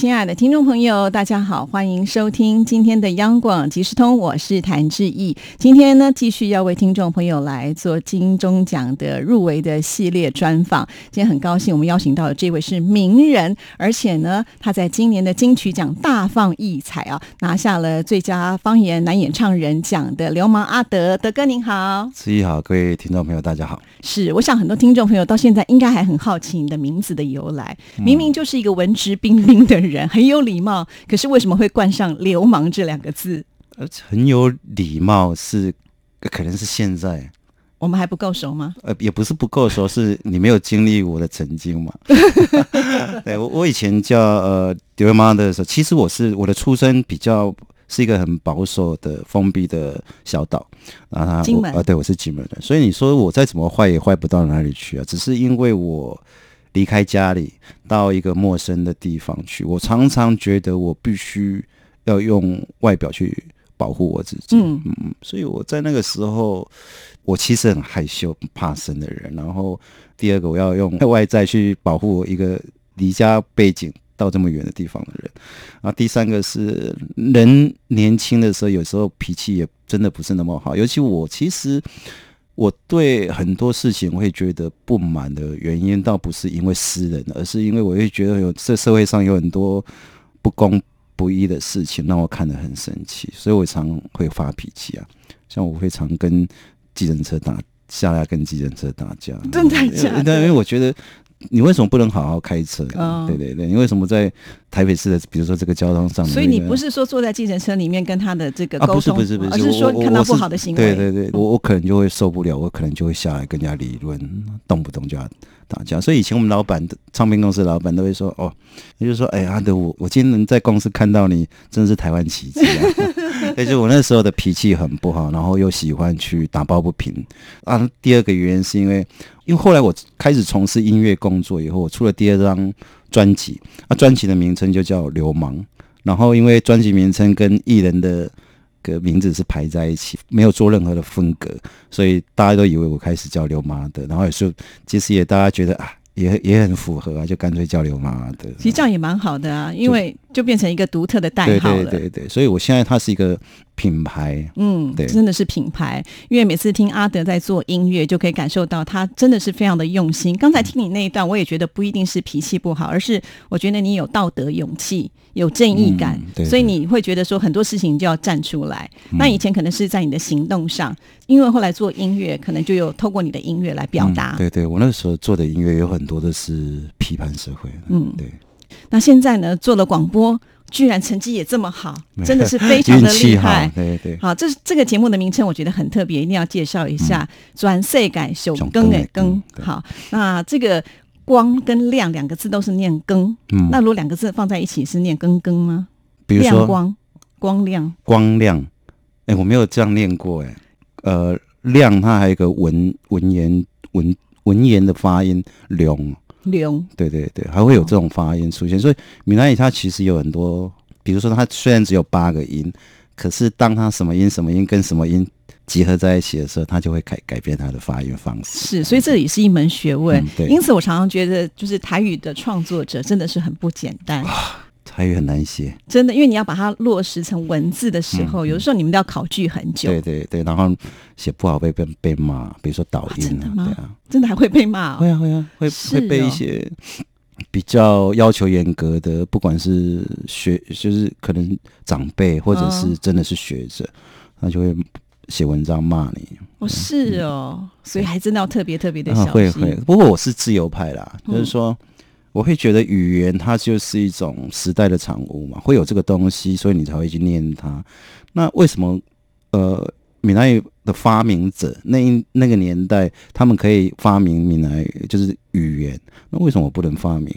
亲爱的听众朋友，大家好，欢迎收听今天的央广即时通，我是谭志毅。今天呢，继续要为听众朋友来做金钟奖的入围的系列专访。今天很高兴，我们邀请到的这位是名人，而且呢，他在今年的金曲奖大放异彩啊，拿下了最佳方言男演唱人奖的流氓阿德。德哥您好，志毅好，各位听众朋友大家好。是，我想很多听众朋友到现在应该还很好奇你的名字的由来，明明就是一个文质彬彬的人。人很有礼貌，可是为什么会冠上“流氓”这两个字？呃，很有礼貌是，可能是现在我们还不够熟吗？呃，也不是不够熟，是你没有经历我的曾经嘛。对我，我以前叫呃流氓的时候，其实我是我的出身比较是一个很保守的封闭的小岛啊。金门啊，对，我是金门人，所以你说我再怎么坏也坏不到哪里去啊，只是因为我。离开家里到一个陌生的地方去，我常常觉得我必须要用外表去保护我自己。嗯嗯，所以我在那个时候，我其实很害羞、怕生的人。然后第二个，我要用外在去保护我一个离家背景到这么远的地方的人。然后第三个是，人年轻的时候有时候脾气也真的不是那么好，尤其我其实。我对很多事情会觉得不满的原因，倒不是因为私人，而是因为我会觉得有这社会上有很多不公不义的事情，让我看得很生气，所以我常会发脾气啊。像我会常跟计程车打下来，跟计程车打架，真的假的？因为我觉得。你为什么不能好好开车？对对对，你为什么在台北市的，比如说这个交通上面？所以你不是说坐在计程车里面跟他的这个沟通，不是不是不是，而是说看到不好的行为。对对对，我我可能就会受不了，我可能就会下来跟人家理论，动不动就要打架。所以以前我们老板的唱片公司老板都会说：“哦，也就是说，哎，阿德，我我今天能在公司看到你，真的是台湾奇迹啊！”而且我那时候的脾气很不好，然后又喜欢去打抱不平啊。第二个原因是因为。因为后来我开始从事音乐工作以后，我出了第二张专辑，啊，专辑的名称就叫《流氓》。然后因为专辑名称跟艺人的个名字是排在一起，没有做任何的分隔，所以大家都以为我开始叫流氓的。然后也是，其实也大家觉得啊。也也很符合啊，就干脆叫流氓的。其实这样也蛮好的啊，因为就变成一个独特的代号了。对对对，所以我现在它是一个品牌，嗯，对，真的是品牌。因为每次听阿德在做音乐，就可以感受到他真的是非常的用心。刚才听你那一段，我也觉得不一定是脾气不好，而是我觉得你有道德勇气。有正义感，所以你会觉得说很多事情就要站出来。那以前可能是在你的行动上，因为后来做音乐，可能就有透过你的音乐来表达。对对，我那时候做的音乐有很多都是批判社会。嗯，对。那现在呢，做了广播，居然成绩也这么好，真的是非常的厉害。对对。好，这这个节目的名称我觉得很特别，一定要介绍一下。转色改修更哎更好。那这个。光跟亮两个字都是念更，那如果两个字放在一起是念更更吗？比如说光光亮光亮，哎，我没有这样念过哎。呃，亮它还有一个文文言文文言的发音，龙龙，对对对，还会有这种发音出现。所以闽南语它其实有很多，比如说它虽然只有八个音，可是当它什么音什么音跟什么音。集合在一起的时候，它就会改改变它的发音方式。是，所以这也是一门学问。对，因此我常常觉得，就是台语的创作者真的是很不简单。台语很难写，真的，因为你要把它落实成文字的时候，有的时候你们都要考据很久。对对对，然后写不好被被被骂，比如说导音啊，对啊，真的还会被骂。会啊会啊，会会被一些比较要求严格的，不管是学，就是可能长辈或者是真的是学者，他就会。写文章骂你哦，是哦，所以还真的要特别特别的小心。会会，不过我是自由派啦，就是说，我会觉得语言它就是一种时代的产物嘛，会有这个东西，所以你才会去念它。那为什么呃，闽南语的发明者那那个年代，他们可以发明闽南语就是语言，那为什么我不能发明？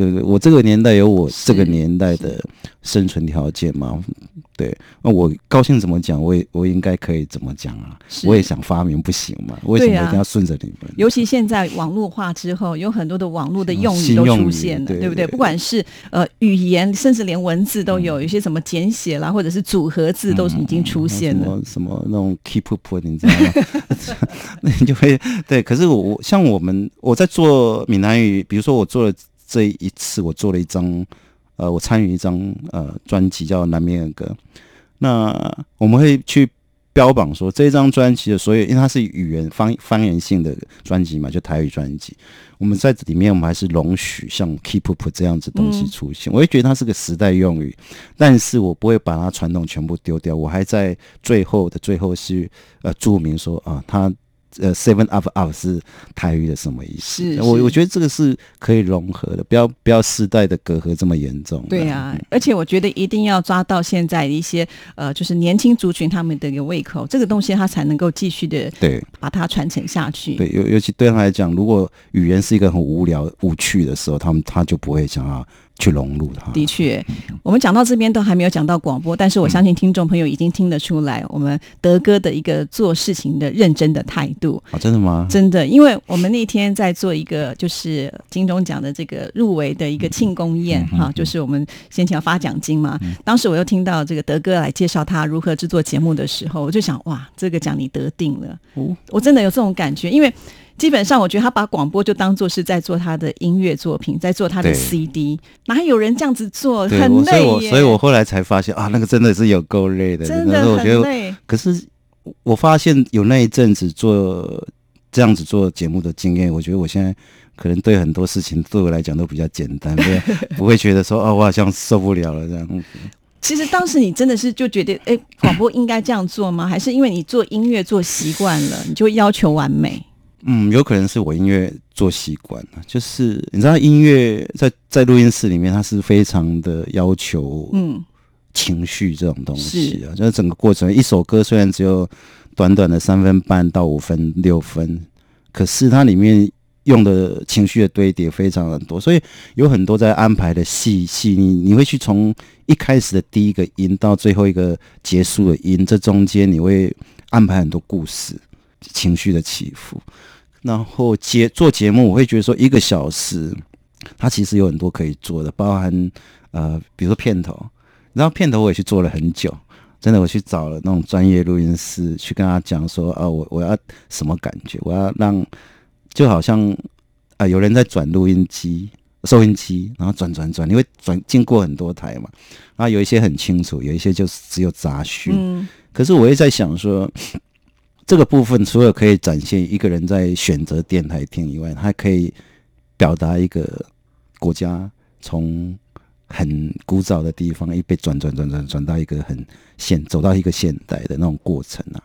对不对？我这个年代有我是这个年代的生存条件嘛，对，那我高兴怎么讲，我也我应该可以怎么讲啊？我也想发明，不行嘛？为什么一定要顺着你们？尤其现在网络化之后，有很多的网络的用语都出现了，对对不对？不管是呃语言，甚至连文字都有，有些什么简写啦，或者是组合字都已经出现了。什么什么那种 keep up，你知道吗？那你就会对。可是我我像我们我在做闽南语，比如说我做了这一次，我做了一张呃，我参与一张呃专辑叫《南面的歌》，那我们会去标榜说这张专辑的所有，因为它是语言方方言性的专辑嘛，就台语专辑。我们在里面，我们还是容许像 keep up 这样子东西出现。我会觉得它是个时代用语，但是我不会把它传统全部丢掉。我还在最后的最后是呃注明说啊，它呃 seven up up 是台语的什么意思？是是我我觉得这个是可以融合的，不要不要世代的隔阂这么严重。对呀、而且我觉得一定要抓到现在一些呃，就是年轻族群他们的一个胃口，这个东西它才能够继续的对把它传承下去。对，尤尤其对他来讲，如果语言是一个很无聊无趣的时候，他们他就不会想要去融入它。的确，我们讲到这边都还没有讲到广播，但是我相信听众朋友已经听得出来，我们德哥的一个做事情的认真的态度。啊，真的吗？真的，因为我们那天在做一个就是金钟奖的这个入围的一个庆功宴哈、就是我们先前要发奖金嘛。当时我又听到这个德哥来介绍他如何制作节目的时候，我就想哇，这个奖你得定了。哦我真的有这种感觉，因为基本上我觉得他把广播就当做是在做他的音乐作品，在做他的 CD，哪有人这样子做？对，很累所以我所以我后来才发现啊，那个真的是有够累的，真的很累。可是我发现有那一阵子做这样子做节目的经验，我觉得我现在可能对很多事情对我来讲都比较简单，不 会不会觉得说哦，我好像受不了了这样。嗯其实当时你真的是就觉得，哎，广播应该这样做吗？还是因为你做音乐做习惯了，你就要求完美？嗯，有可能是我音乐做习惯了，就是你知道音乐在在录音室里面，它是非常的要求嗯，情绪这种东西啊，就是整个过程，一首歌虽然只有短短的三分半到五分六分，可是它里面用的情绪的堆叠非常的多，所以有很多在安排的细细腻，你会去从一开始的第一个音到最后一个结束的音，这中间你会安排很多故事、情绪的起伏。然后节做节目，我会觉得说一个小时，它其实有很多可以做的，包含呃，比如说片头，然后片头我也去做了很久，真的我去找了那种专业录音师去跟他讲说啊，我我要什么感觉，我要让就好像啊、有人在转录音机、收音机，然后转转转，因为转经过很多台嘛，然后有一些很清楚，有一些就是只有杂讯，嗯，可是我也在想说，这个部分除了可以展现一个人在选择电台听以外，还可以表达一个国家从很古早的地方一被转转转转转到一个很现走到一个现代的那种过程啊。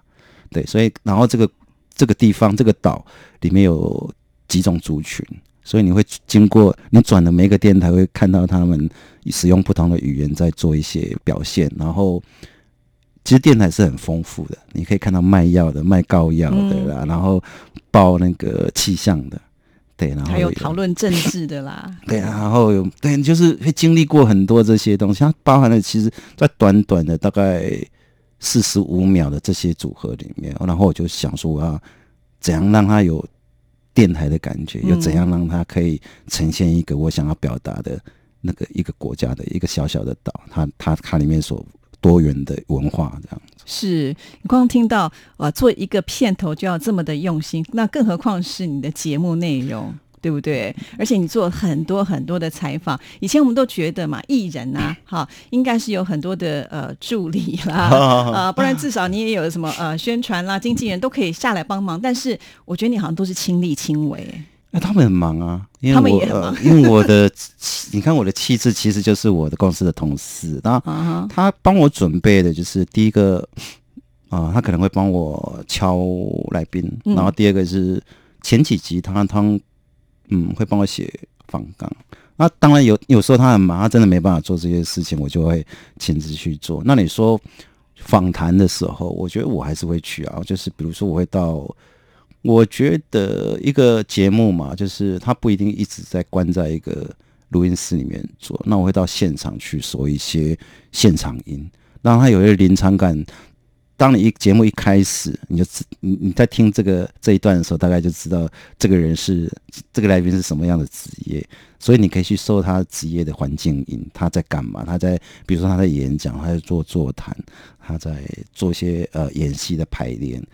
对，所以然后这个这个地方这个岛里面有几种族群。所以你会经过你转的每一个电台，会看到他们使用不同的语言在做一些表现，然后其实电台是很丰富的，你可以看到卖药的、卖膏药的啦，然后报那个气象的，对，然后还有讨论政治的啦，对，然后有对，就是会经历过很多这些东西，它包含了其实，在短短的大概四十五秒的这些组合里面，然后我就想说，我要怎样让它有电台的感觉，又怎样让它可以呈现一个我想要表达的那个一个国家的一个小小的岛，它它它里面所多元的文化这样子。是你光听到啊做一个片头就要这么的用心，那更何况是你的节目内容。对不对？而且你做很多很多的采访，以前我们都觉得嘛，艺人啊，哈，应该是有很多的呃助理啦，呃，不然至少你也有什么呃宣传啦、经纪人都可以下来帮忙。但是我觉得你好像都是亲力亲为，那他们很忙啊，因为我 因为我的你看我的气质其实就是我的公司的同事，然后啊哈，他帮我准备的就是第一个啊、他可能会帮我敲来宾，嗯然后第二个是前几集他他嗯会帮我写访纲。那当然有有时候他很忙，他真的没办法做这些事情，我就会亲自去做。那你说访谈的时候，我觉得我还是会去啊，就是比如说我会到。我觉得一个节目嘛，就是它不一定一直在关在一个录音室里面做，那我会到现场去说一些现场音，让他有一个临场感。当你一节目一开始，你就知你你在听这个这一段的时候，大概就知道这个人是这个来宾是什么样的职业，所以你可以去搜他职业的环境音，他在干嘛？他在比如说他在演讲，他在做座谈，他在做一些呃演戏的排练，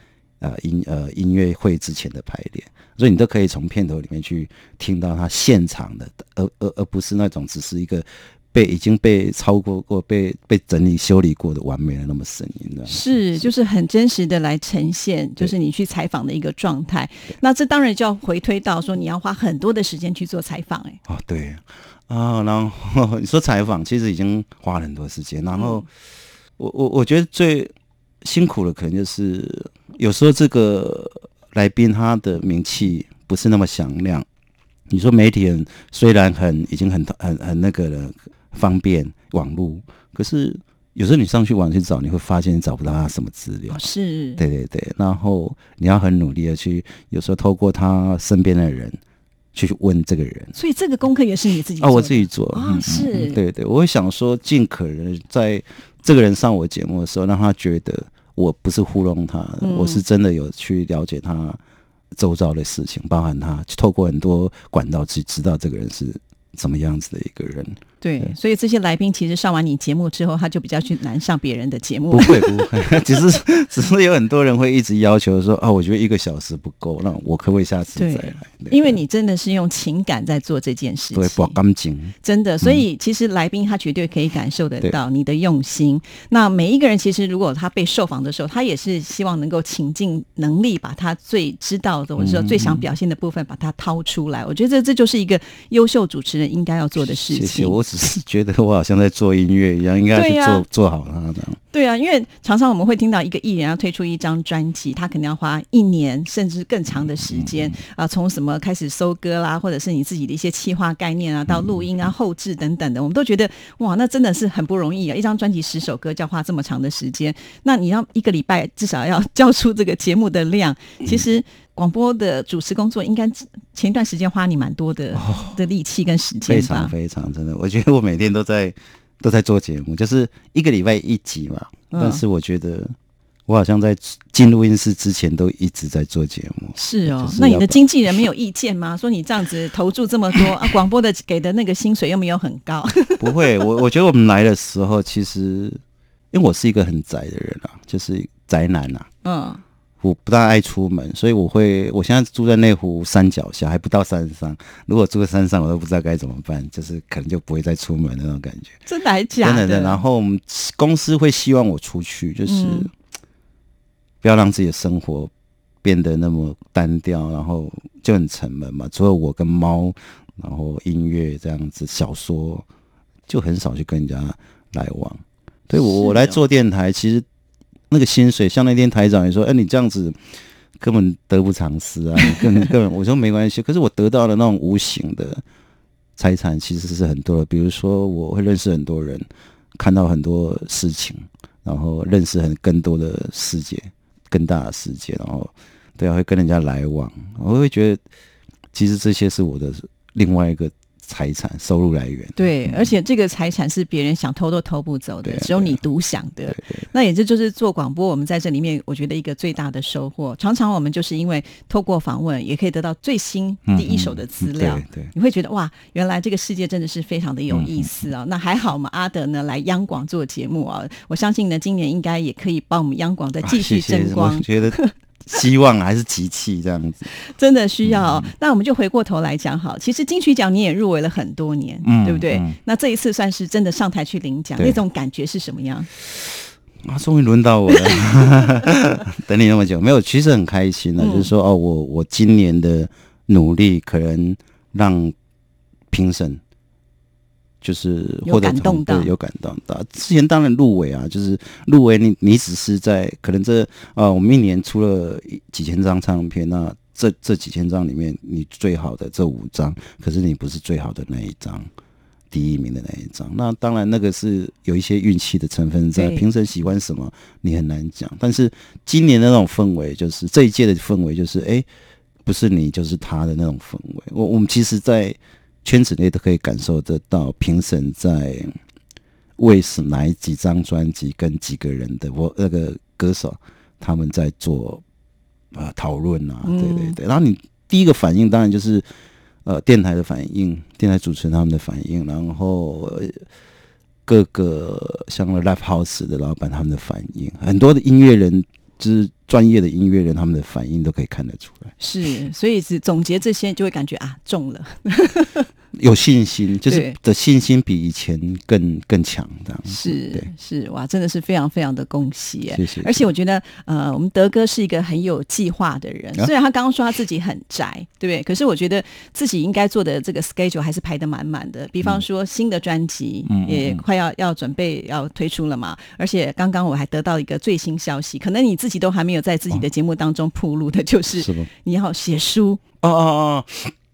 呃音呃音乐会之前的排练，所以你都可以从片头里面去听到他现场的，而而而不是那种只是一个。被已经被超过过、被被整理修理过的完美的那么声音的，是就是很真实的来呈现，就是你去采访的一个状态。那这当然就要回推到说，你要花很多的时间去做采访，哎，哦对。啊，然后 你说采访其实已经花了很多时间，然后我我我觉得最辛苦的可能就是有时候这个来宾他的名气不是那么响亮。你说媒体人虽然很已经很很很那个了。方便网络，可是有时候你上去网去找，你会发现你找不到他什么资料。是，对对对。然后你要很努力的去，有时候透过他身边的人去问这个人。所以这个功课也是你自己哦，我自己做啊。是，对对，我会想说，尽可能在这个人上我节目的时候，让他觉得我不是糊弄他，我是真的有去了解他周遭的事情，包含他透过很多管道去知道这个人是怎么样子的一个人。对，所以这些来宾其实上完你节目之后，他就比较去难上别人的节目。不会不会，只是 只是有很多人会一直要求说啊，我觉得一个小时不够，那我可不可以下次再来？因为你真的是用情感在做这件事情，对，不干净，真的。所以其实来宾他绝对可以感受得到你的用心。那每一个人其实如果他被受访的时候，他也是希望能够倾尽能力，把他最知道的或者说最想表现的部分把它掏出来。我觉得这这就是一个优秀主持人应该要做的事情。只是觉得我好像在做音乐一样，应该去做做好它这样。对啊，因为常常我们会听到一个艺人要推出一张专辑，他可能要花一年甚至更长的时间啊，从什么开始收歌啦，或者是你自己的一些企划概念啊，到录音啊、后置等等的，我们都觉得哇，那真的是很不容易啊！一张专辑十首歌就要花这么长的时间，那你要一个礼拜至少要交出这个节目的量。其实广播的主持工作应该前一段时间花你蛮多的的力气跟时间，非常非常真的，我觉得我每天都在。都在做节目，就是一个礼拜一集嘛。但是我觉得我好像在进录音室之前都一直在做节目。是哦，那你的经纪人没有意见吗？说你这样子投注这么多啊，广播的给的那个薪水又没有很高。不会，我我觉得我们来的时候，其实因为我是一个很宅的人啊，就是宅男啊。嗯。我不大爱出门，所以我会，我现在住在内湖山脚下，还不到山上。如果住在山上，我都不知道该怎么办，就是可能就不会再出门那种感觉。真的还假的？然后我们公司会希望我出去，就是不要让自己的生活变得那么单调，然后就很沉闷嘛。除了我跟猫，然后音乐这样子，小说就很少去跟人家来往。对我我来做电台，其实。那个薪水，像那天台长也说：“哎，你这样子根本得不偿失啊！根本 根本，我说没关系。可是我得到的那种无形的财产其实是很多的，比如说我会认识很多人，看到很多事情，然后认识很更多的世界，更大的世界，然后对啊，会跟人家来往，我会觉得其实这些是我的另外一个。”财产收入来源对，而且这个财产是别人想偷都偷不走的，只有你独享的。那也就就是做广播，我们在这里面，我觉得一个最大的收获，常常我们就是因为透过访问，也可以得到最新第一手的资料。对，你会觉得哇，原来这个世界真的是非常的有意思啊！那还好，我们阿德呢来央广做节目啊，我相信呢，今年应该也可以帮我们央广再继续争光。觉得。希望还是集气这样子，真的需要。那我们就回过头来讲，好，其实金曲奖你也入围了很多年，对不对？那这一次算是真的上台去领奖，那种感觉是什么样？啊，终于轮到我了，等你那么久，没有，其实很开心的，就是说，哦，我我今年的努力可能让评审。就是有感动到，有感动到。之前当然入围啊，就是入围你你只是在可能这啊，我们一年出了几千张唱片，那这这几千张里面你最好的这五张，可是你不是最好的那一张，第一名的那一张。那当然那个是有一些运气的成分在，评审喜欢什么你很难讲。但是今年的那种氛围，就是这一届的氛围，就是哎，不是你就是他的那种氛围。我我们其实，在圈子内都可以感受得到，评审在为是哪几张专辑跟几个人的我那个歌手他们在做啊讨论啊，对对对。然后你第一个反应当然就是呃电台的反应，电台主持人他们的反应，然后各个像 Live House 的老板他们的反应，很多的音乐人。就是专业的音乐人，他们的反应都可以看得出来。是，所以是总结这些，就会感觉啊，中了。有信心，就是的信心比以前更更强，这样。是是哇，真的是非常非常的恭喜，谢谢。而且我觉得，呃，我们德哥是一个很有计划的人，虽然他刚刚说他自己很宅，对不对？可是我觉得自己应该做的这个 schedule 还是排的满满的。比方说新的专辑也快要要准备要推出了嘛，而且刚刚我还得到一个最新消息，可能你自己都还没有在自己的节目当中铺路的，就是你要写书。哦哦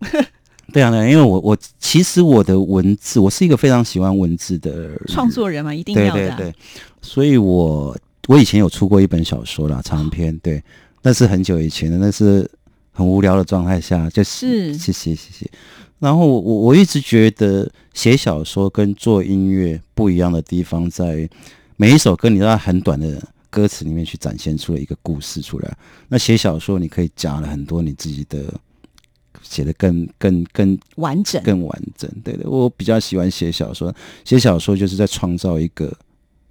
哦。对啊，对，因为我我其实我的文字，我是一个非常喜欢文字的创作人嘛，一定要的。对对对，所以我我以前有出过一本小说啦，长篇，对，那是很久以前的，那是很无聊的状态下，就是谢谢谢谢。然后我我一直觉得写小说跟做音乐不一样的地方，在每一首歌你都在很短的歌词里面去展现出了一个故事出来。那写小说你可以讲了很多你自己的。写的更更更完整，更完整。对的，我比较喜欢写小说。写小说就是在创造一个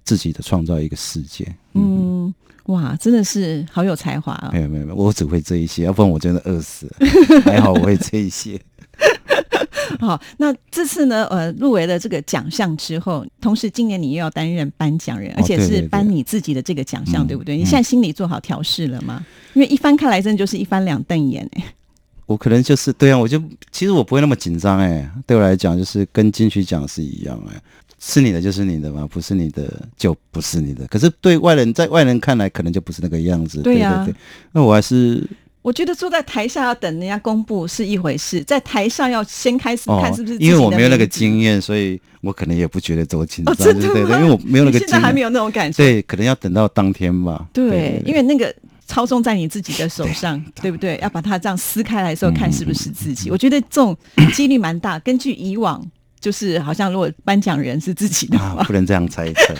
自己的，创造一个世界。嗯，哇，真的是好有才华啊！没有没有没有，我只会这一些，要不然我真的饿死了。还好我会这一些。好，那这次呢？呃，入围了这个奖项之后，同时今年你又要担任颁奖人，而且是颁你自己的这个奖项，对不对？你现在心里做好调试了吗？因为一翻开来，真的就是一翻两瞪眼哎。我可能就是对啊，我就其实我不会那么紧张哎，对我来讲就是跟金曲奖是一样哎，是你的就是你的嘛，不是你的就不是你的。可是对外人，在外人看来，可能就不是那个样子。对呀，那我还是我觉得坐在台下要等人家公布是一回事，在台上要先开始看是不是？因为我没有那个经验，所以我可能也不觉得多紧张。对对对，因为我没有那个，现在还没有那种感觉。对，可能要等到当天吧。对，因为那个。操纵在你自己的手上，对不对？要把它这样撕开来的时候，看是不是自己。我觉得这种几率蛮大。根据以往。就是好像如果颁奖人是自己的话，不能这样猜测。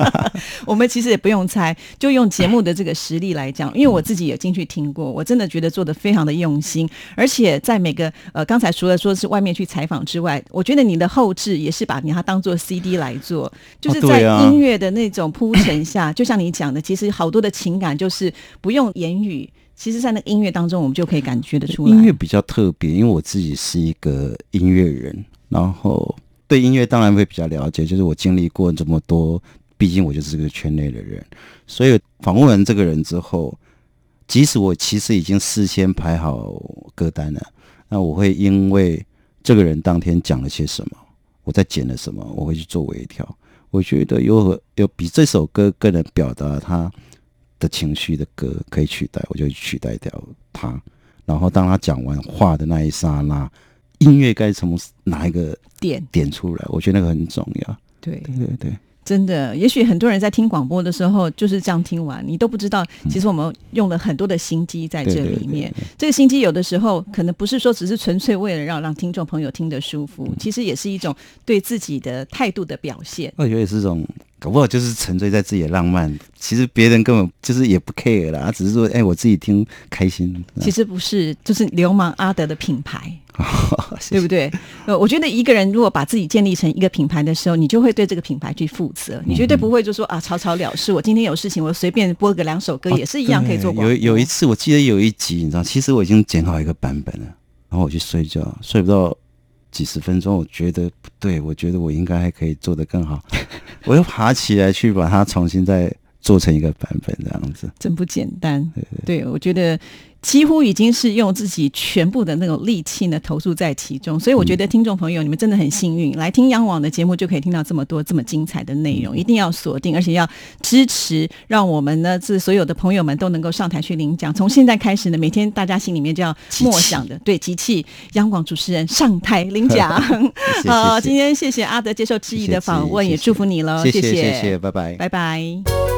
我们其实也不用猜，就用节目的这个实力来讲。因为我自己也进去听过，我真的觉得做的非常的用心。而且在每个呃，刚才除了说是外面去采访之外，我觉得你的后置也是把你它当做 CD 来做，就是在音乐的那种铺陈下，就像你讲的，其实好多的情感就是不用言语，其实在那个音乐当中，我们就可以感觉得出来。音乐比较特别，因为我自己是一个音乐人。然后对音乐当然会比较了解，就是我经历过这么多，毕竟我就是个圈内的人，所以访问完这个人之后，即使我其实已经事先排好歌单了，那我会因为这个人当天讲了些什么，我在剪了什么，我会去做微调。我觉得有有比这首歌更能表达他的情绪的歌可以取代，我就取代掉他。然后当他讲完话的那一刹那。音乐该从哪一个点点出来？我觉得那个很重要。对对对对，真的，也许很多人在听广播的时候就是这样听完，你都不知道，其实我们用了很多的心机在这里面。这个心机有的时候可能不是说只是纯粹为了让让听众朋友听得舒服，其实也是一种对自己的态度的表现。我觉得也是种。搞不好就是沉醉在自己的浪漫，其实别人根本就是也不 care 啦，只是说，哎，我自己听开心。其实不是，就是流氓阿德的品牌，对不对？呃，我觉得一个人如果把自己建立成一个品牌的时候，你就会对这个品牌去负责，你绝对不会就说啊草草了事。我今天有事情，我随便播个两首歌也是一样可以做。有有一次，我记得有一集，你知道，其实我已经剪好一个版本了，然后我去睡觉，睡不到。几十分钟，我觉得不对，我觉得我应该还可以做得更好，我又爬起来去把它重新再做成一个版本，这样子真不简单。对，我觉得。几乎已经是用自己全部的那种力气呢投注在其中，所以我觉得听众朋友你们真的很幸运，来听央网的节目就可以听到这么多这么精彩的内容，一定要锁定，而且要支持，让我们呢这所有的朋友们都能够上台去领奖。从现在开始呢，每天大家心里面就要默想的，对，集气央广主持人上台领奖。好，今天谢谢阿德接受质疑的访问，也祝福你了，谢谢，谢谢，拜拜，拜拜。